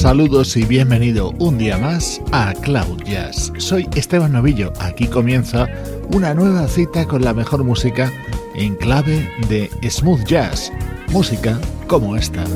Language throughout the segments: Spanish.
Saludos y bienvenido un día más a Cloud Jazz. Soy Esteban Novillo. Aquí comienza una nueva cita con la mejor música en clave de smooth jazz. Música como esta.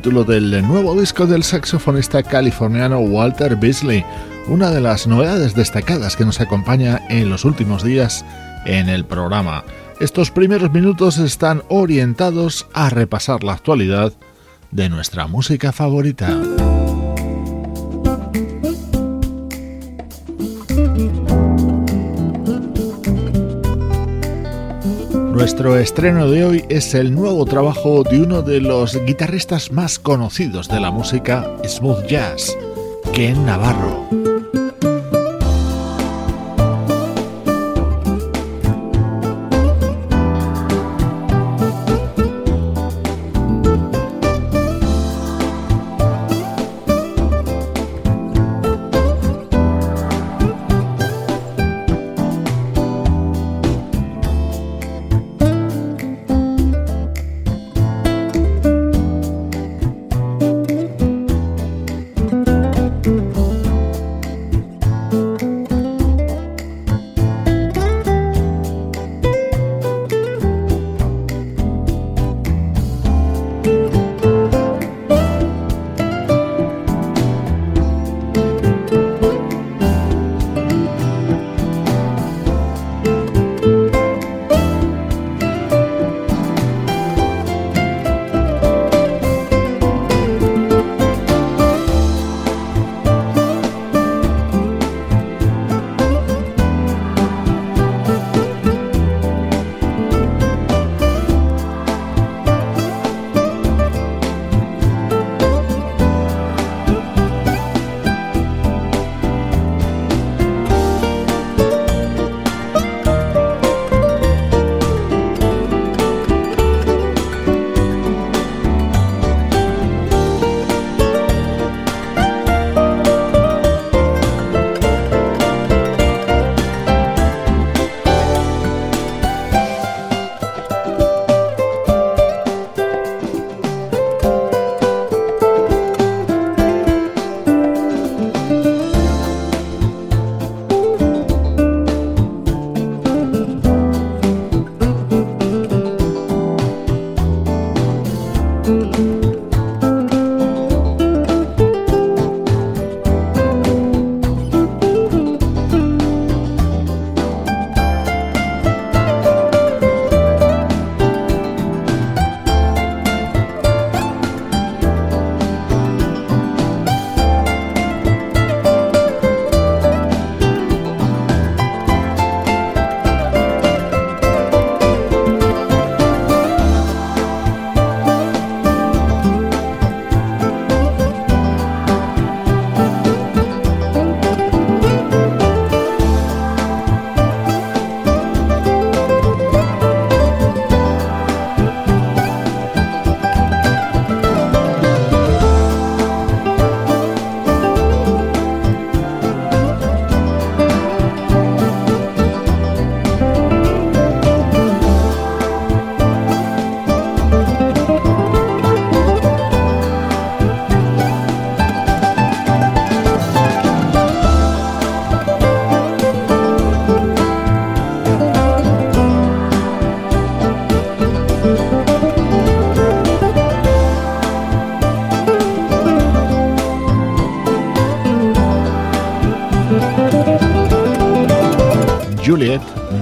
Título del nuevo disco del saxofonista californiano Walter Beasley, una de las novedades destacadas que nos acompaña en los últimos días en el programa. Estos primeros minutos están orientados a repasar la actualidad de nuestra música favorita. Nuestro estreno de hoy es el nuevo trabajo de uno de los guitarristas más conocidos de la música smooth jazz, Ken Navarro.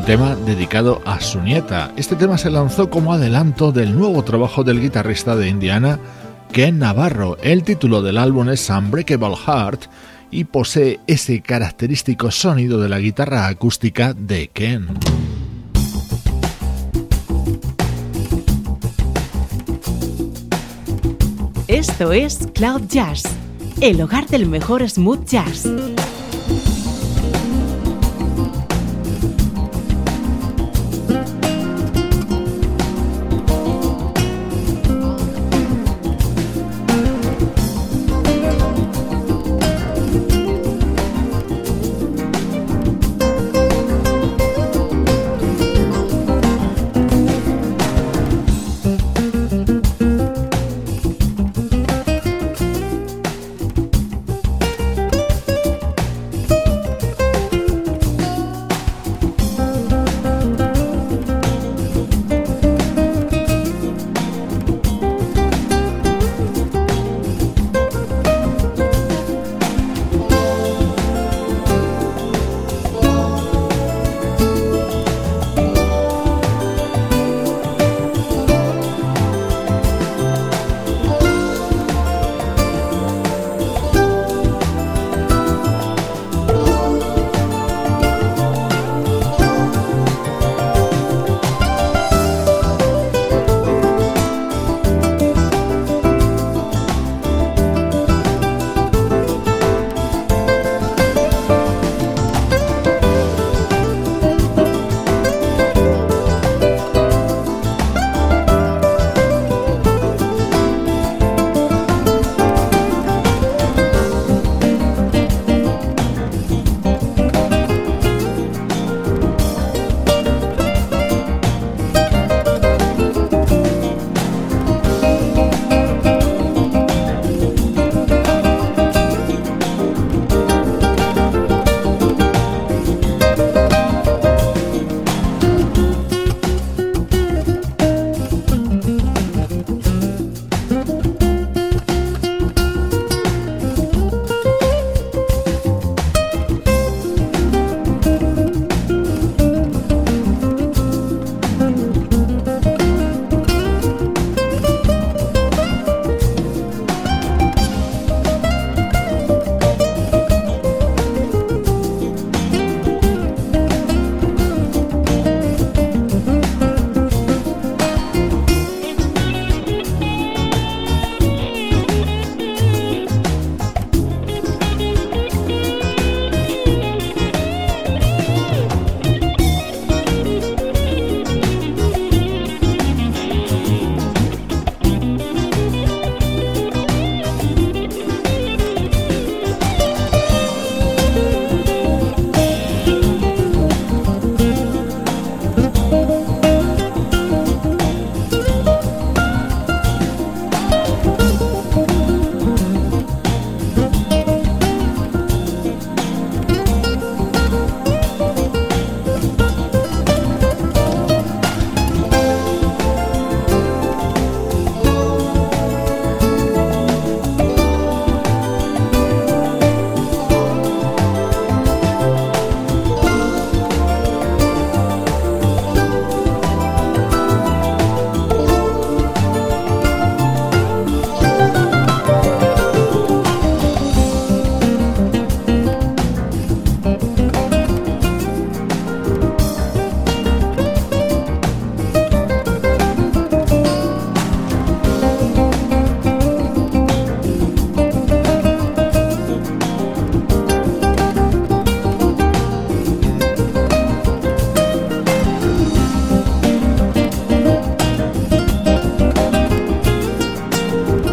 Tema dedicado a su nieta. Este tema se lanzó como adelanto del nuevo trabajo del guitarrista de Indiana, Ken Navarro. El título del álbum es Unbreakable Heart y posee ese característico sonido de la guitarra acústica de Ken. Esto es Cloud Jazz, el hogar del mejor smooth jazz.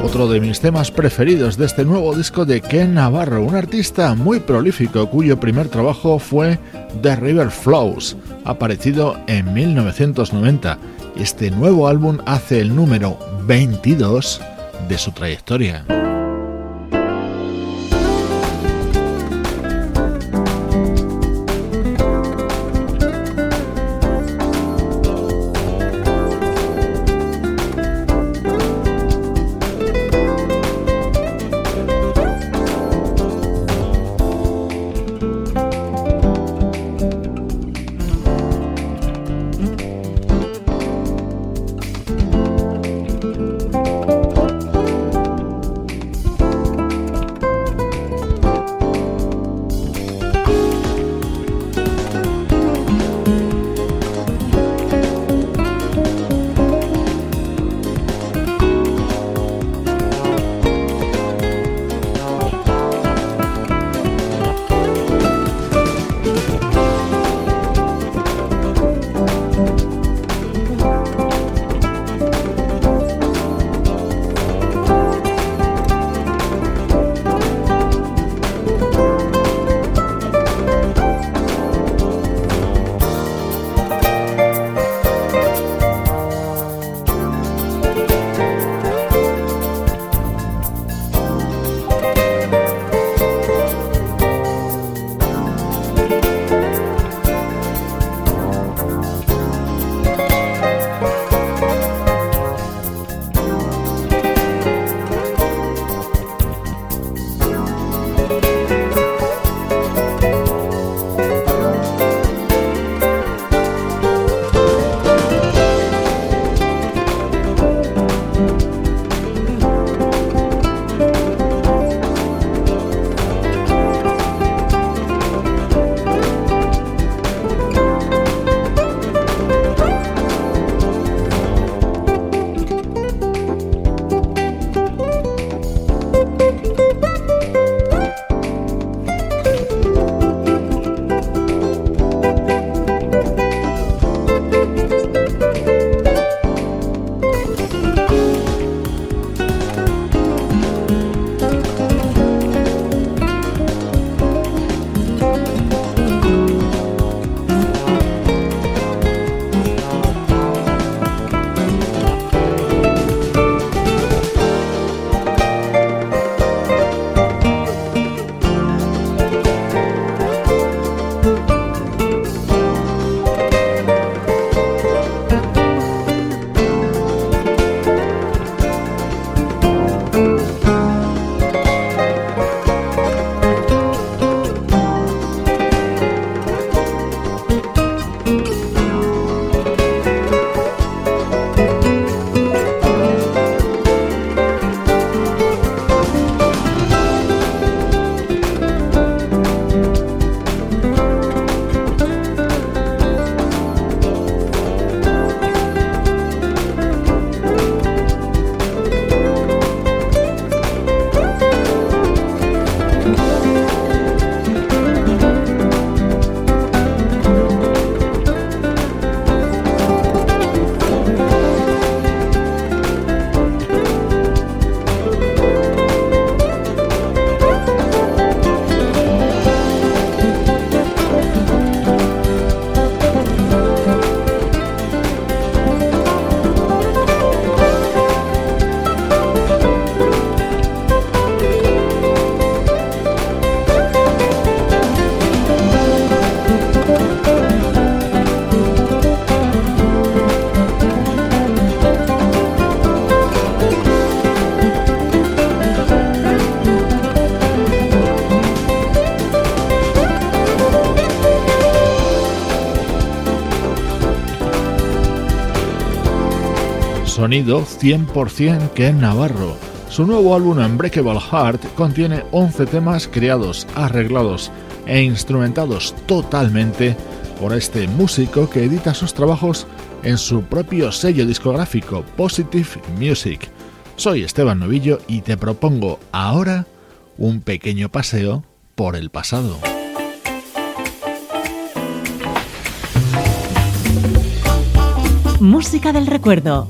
Otro de mis temas preferidos de este nuevo disco de Ken Navarro, un artista muy prolífico cuyo primer trabajo fue The River Flows, aparecido en 1990. Este nuevo álbum hace el número 22 de su trayectoria. Sonido 100% Ken Navarro. Su nuevo álbum Unbreakable Heart contiene 11 temas creados, arreglados e instrumentados totalmente por este músico que edita sus trabajos en su propio sello discográfico Positive Music. Soy Esteban Novillo y te propongo ahora un pequeño paseo por el pasado. Música del recuerdo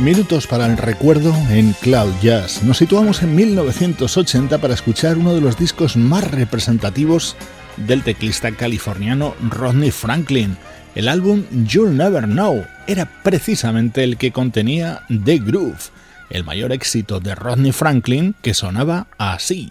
Minutos para el recuerdo en Cloud Jazz. Nos situamos en 1980 para escuchar uno de los discos más representativos del teclista californiano Rodney Franklin. El álbum You'll Never Know era precisamente el que contenía The Groove, el mayor éxito de Rodney Franklin que sonaba así.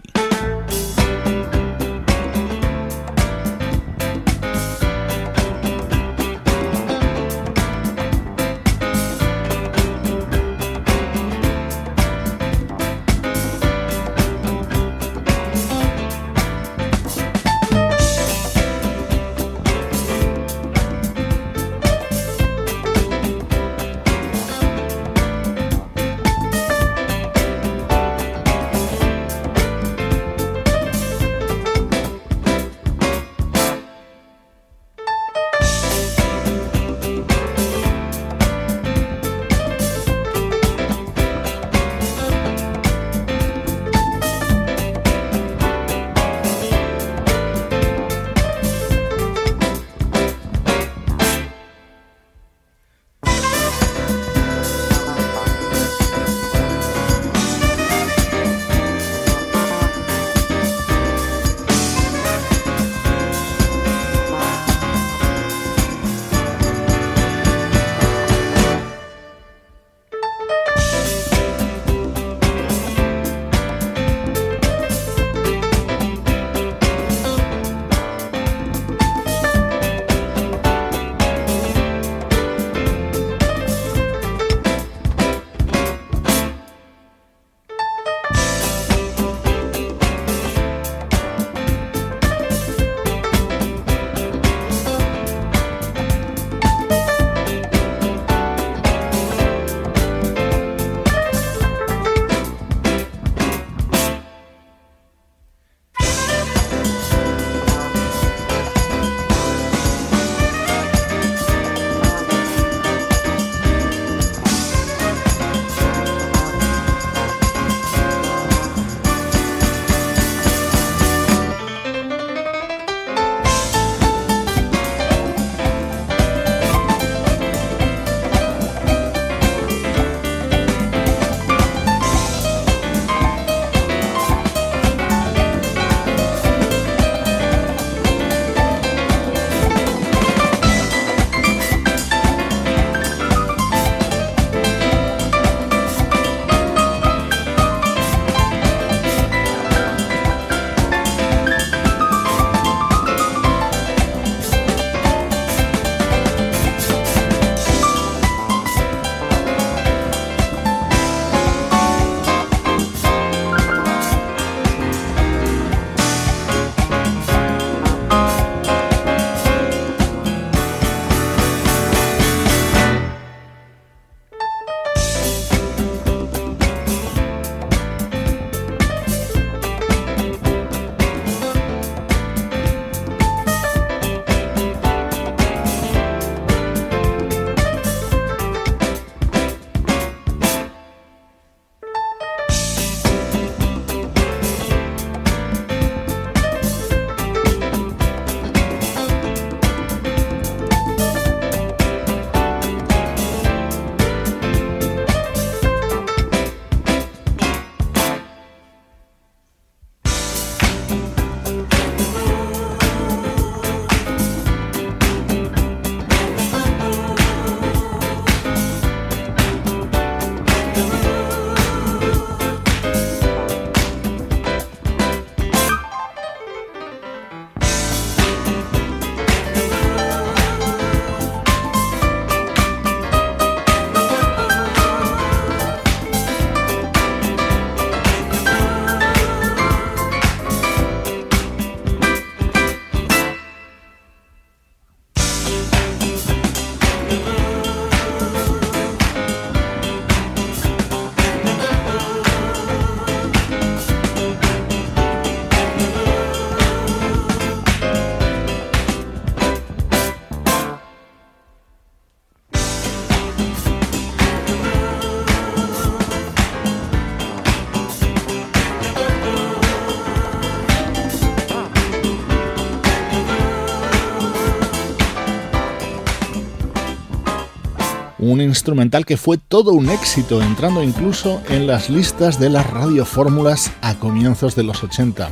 un instrumental que fue todo un éxito, entrando incluso en las listas de las radiofórmulas a comienzos de los 80.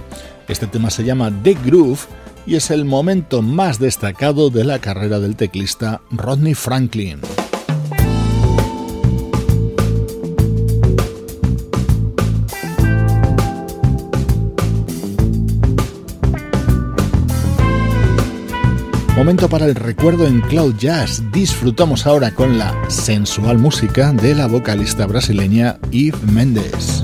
Este tema se llama The Groove y es el momento más destacado de la carrera del teclista Rodney Franklin. Momento para el recuerdo en Cloud Jazz. Disfrutamos ahora con la sensual música de la vocalista brasileña Eve Mendes.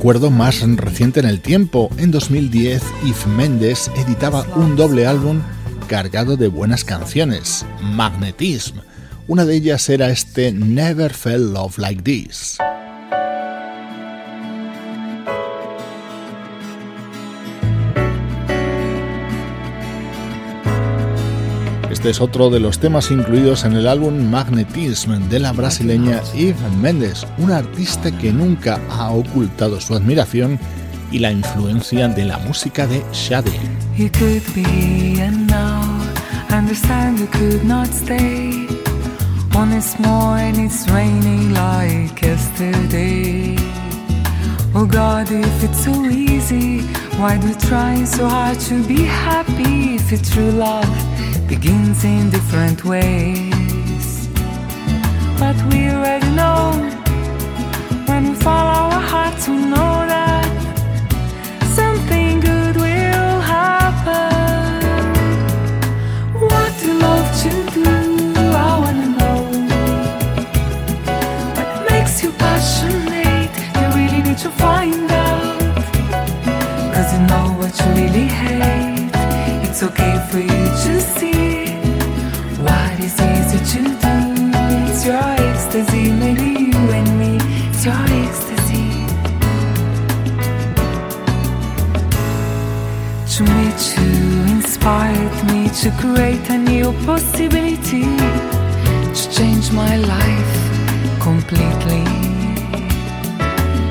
Recuerdo más reciente en el tiempo. En 2010, Yves Mendes editaba un doble álbum cargado de buenas canciones, Magnetism. Una de ellas era este Never Felt Love Like This. Este es otro de los temas incluidos en el álbum Magnetism de la brasileña Eve Mendes, una artista que nunca ha ocultado su admiración y la influencia de la música de love? Begins in different ways. But we already know when we follow our hearts, we know that something good will happen. What do love to do? I wanna know. What makes you passionate? You really need to find out. Cause you know what you really hate. It's okay for you to see what is easy to do. It's your ecstasy, maybe you and me. It's your ecstasy. To meet you inspired me to create a new possibility to change my life completely.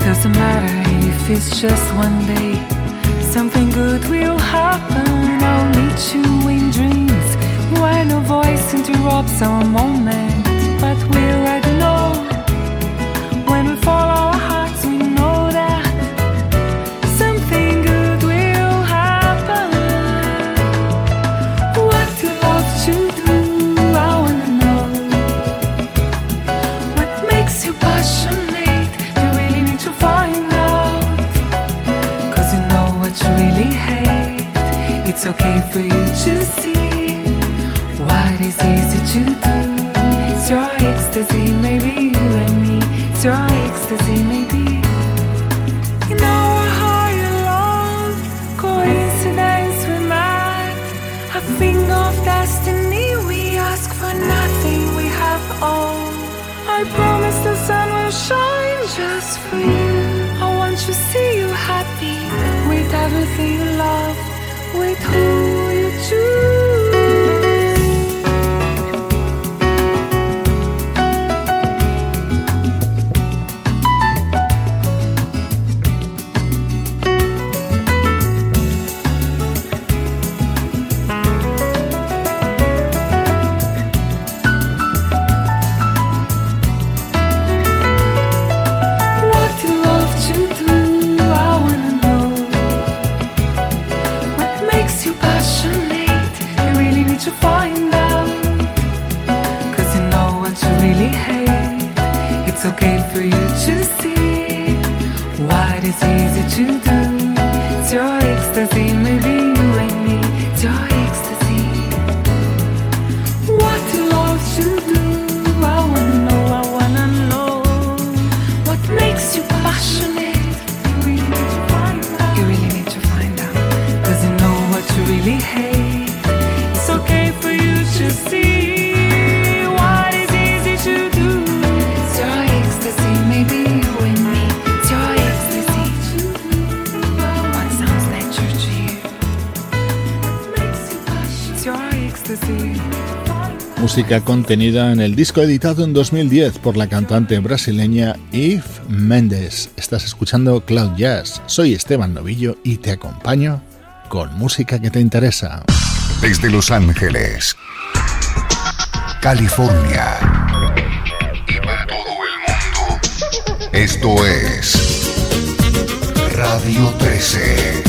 Doesn't matter if it's just one day, something good will happen. I'll meet you in dreams. When a voice interrupts our moment, but we're at know when we follow okay for you to see what is easy to do. It's your ecstasy, maybe you and me. It's your ecstasy, maybe. You know how you love, coincidence we met. A thing of destiny, we ask for nothing, we have all. I promise the sun will shine just for you. I want to see you happy with everything you love, Thank you. Música contenida en el disco editado en 2010 por la cantante brasileña Eve Mendes. Estás escuchando Cloud Jazz. Soy Esteban Novillo y te acompaño con música que te interesa. Desde Los Ángeles, California y para todo el mundo. Esto es Radio 13.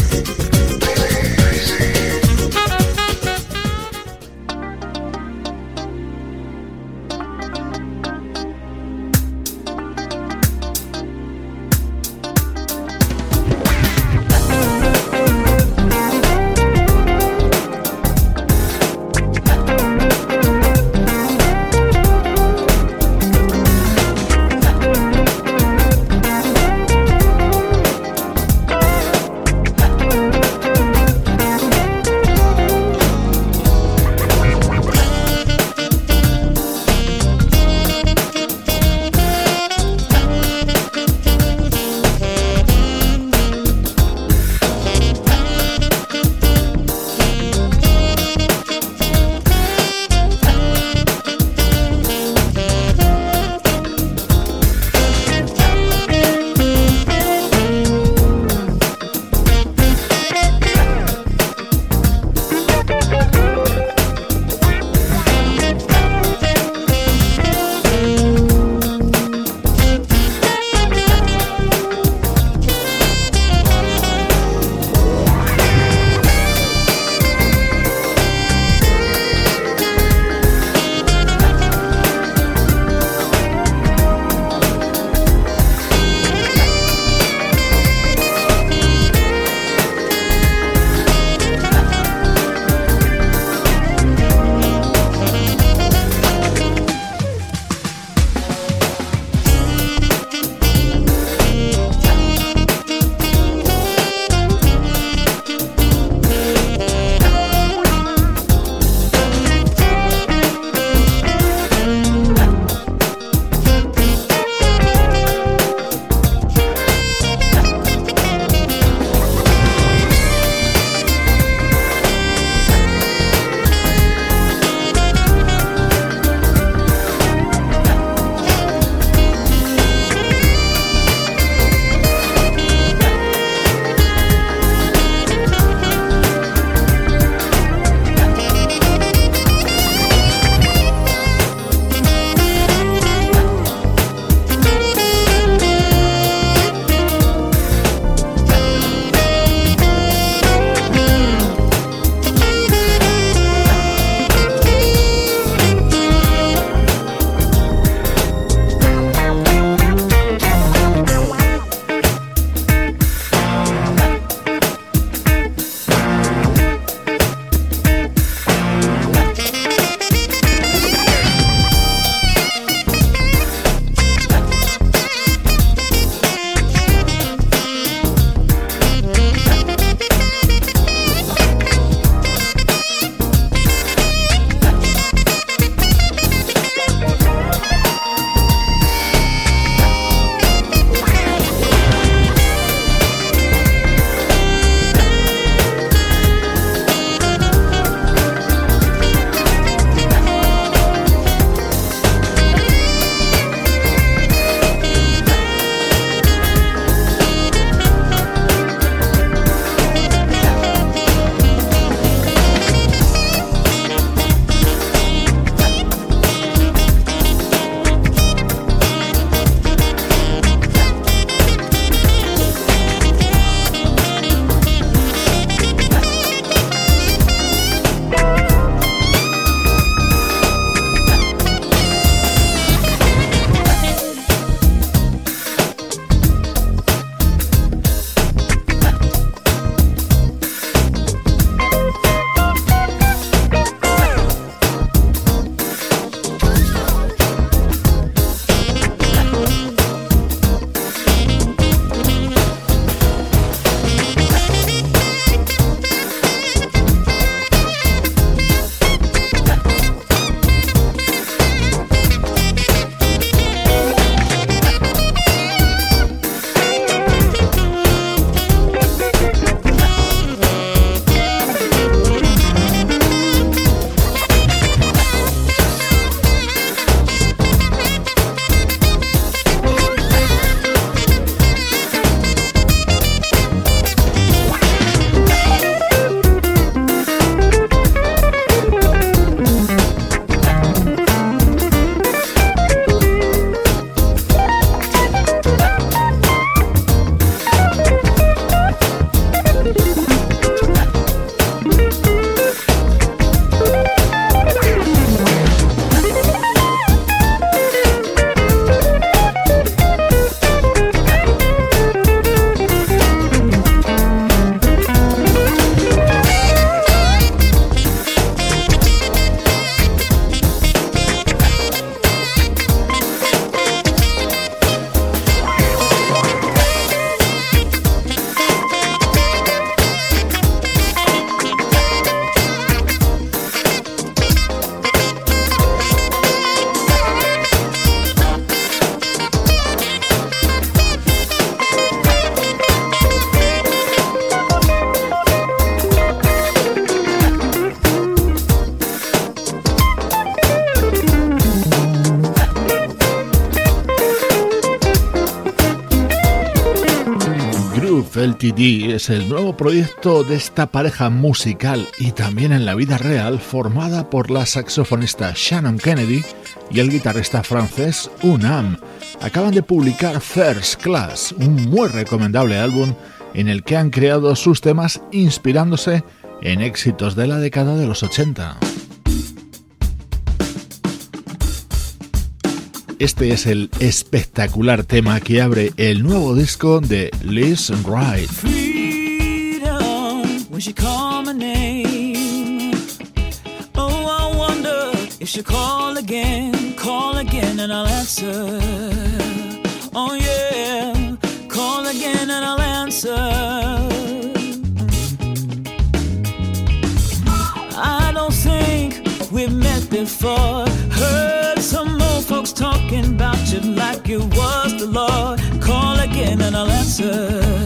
TD es el nuevo proyecto de esta pareja musical y también en la vida real formada por la saxofonista Shannon Kennedy y el guitarrista francés Unam. Acaban de publicar First Class, un muy recomendable álbum en el que han creado sus temas inspirándose en éxitos de la década de los 80. Este es el espectacular tema que abre el nuevo disco de Liz Wright. Freedom, when she call my name. Oh, I wonder if she call again, call again and I'll answer. Oh, yeah, call again and I'll answer. I don't think we've met before. Her talking about you like it was the Lord. Call again and I'll answer.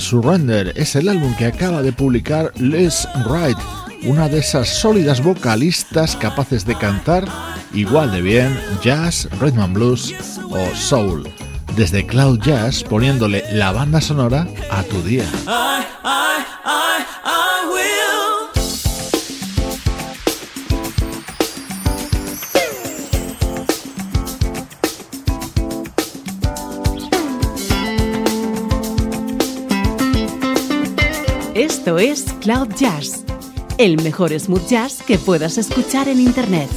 Surrender es el álbum que acaba de publicar Les Wright, una de esas sólidas vocalistas capaces de cantar igual de bien jazz, rhythm and blues o soul. Desde Cloud Jazz poniéndole la banda sonora a tu día. Esto es Cloud Jazz, el mejor smooth jazz que puedas escuchar en Internet.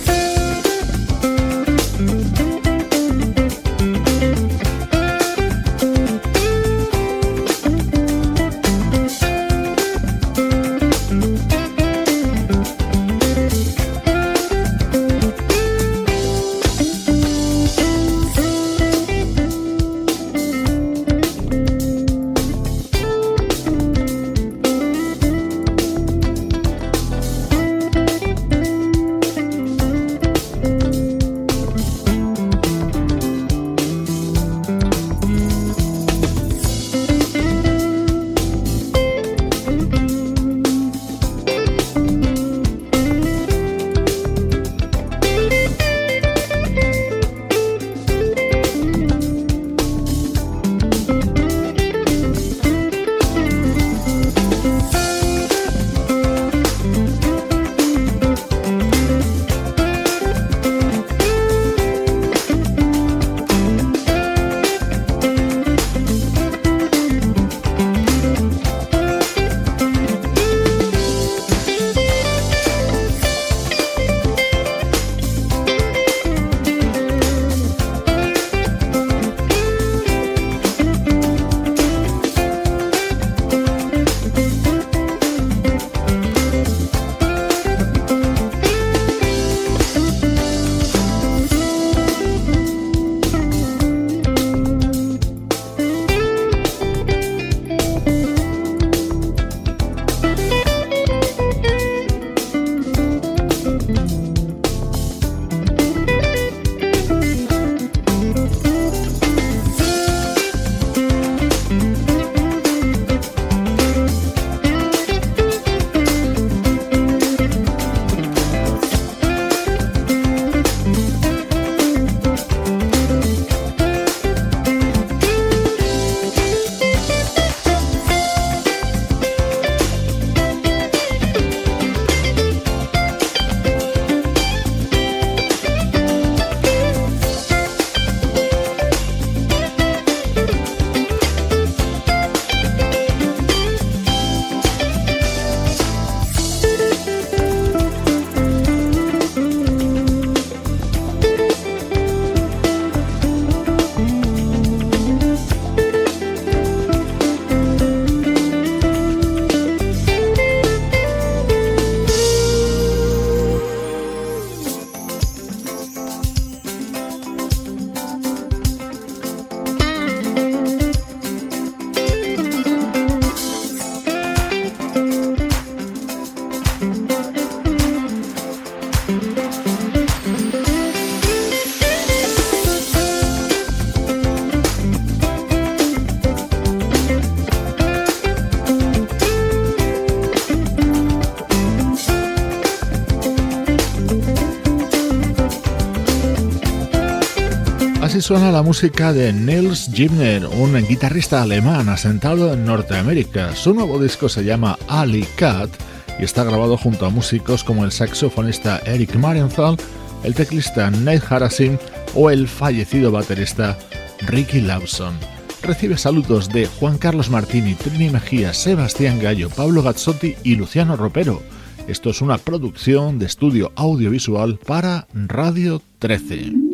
Suena la música de Nils Gimner, un guitarrista alemán asentado en Norteamérica. Su nuevo disco se llama Ali Cat y está grabado junto a músicos como el saxofonista Eric Marienthal, el teclista Nate Harasim o el fallecido baterista Ricky Lawson. Recibe saludos de Juan Carlos Martini, Trini Mejía, Sebastián Gallo, Pablo Gazzotti y Luciano Ropero. Esto es una producción de estudio audiovisual para Radio 13.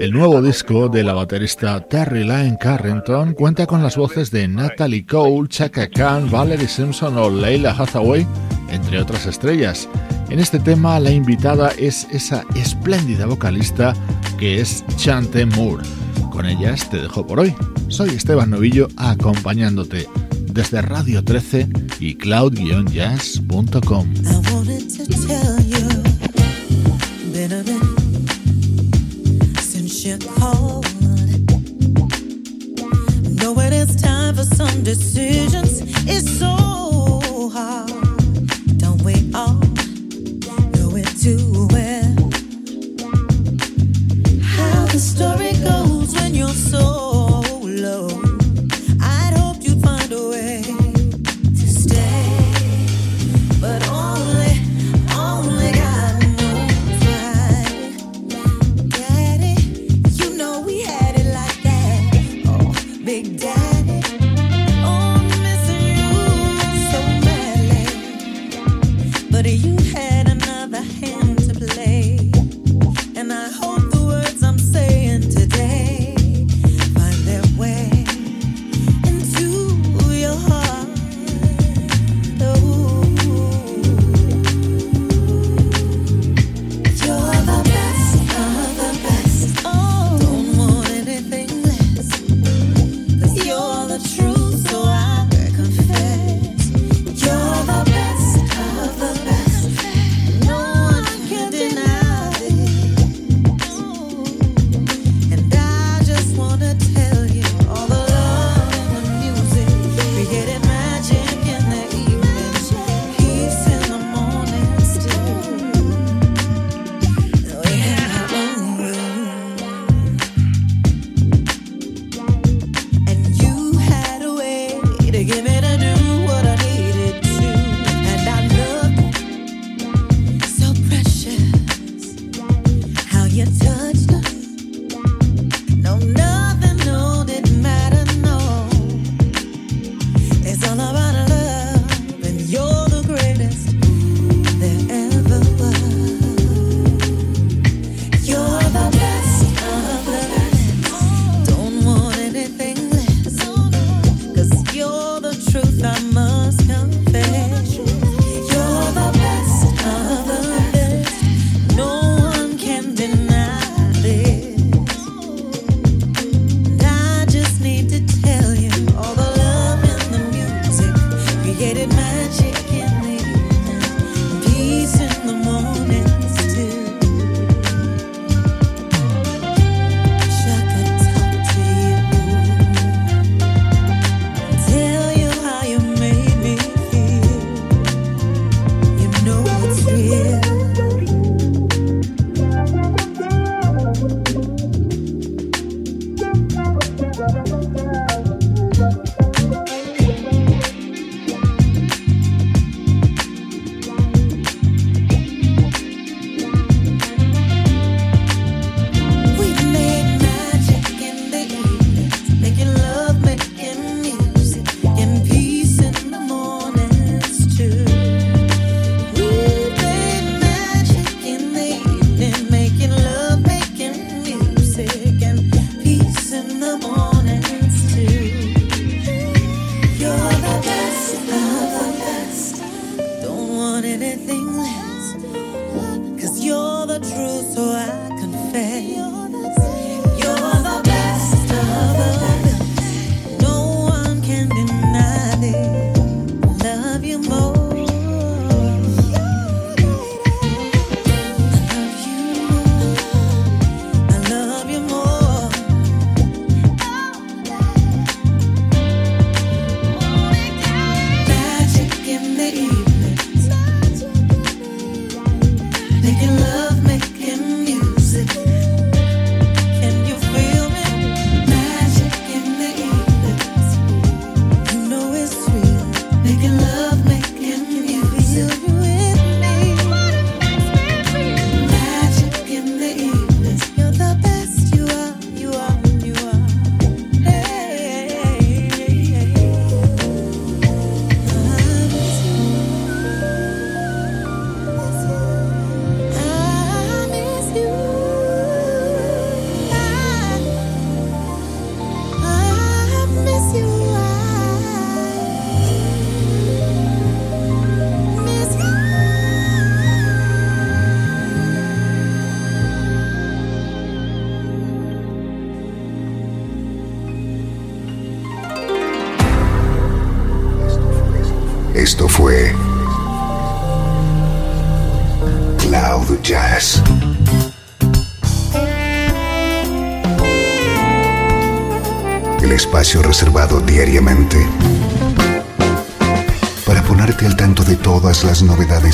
El nuevo disco de la baterista Terry Lane Carrington cuenta con las voces de Natalie Cole, Chaka Khan, Valerie Simpson o Leila Hathaway, entre otras estrellas. En este tema la invitada es esa espléndida vocalista que es Chante Moore. Con ellas te dejo por hoy. Soy Esteban Novillo acompañándote desde Radio 13 y cloud-jazz.com. decisions.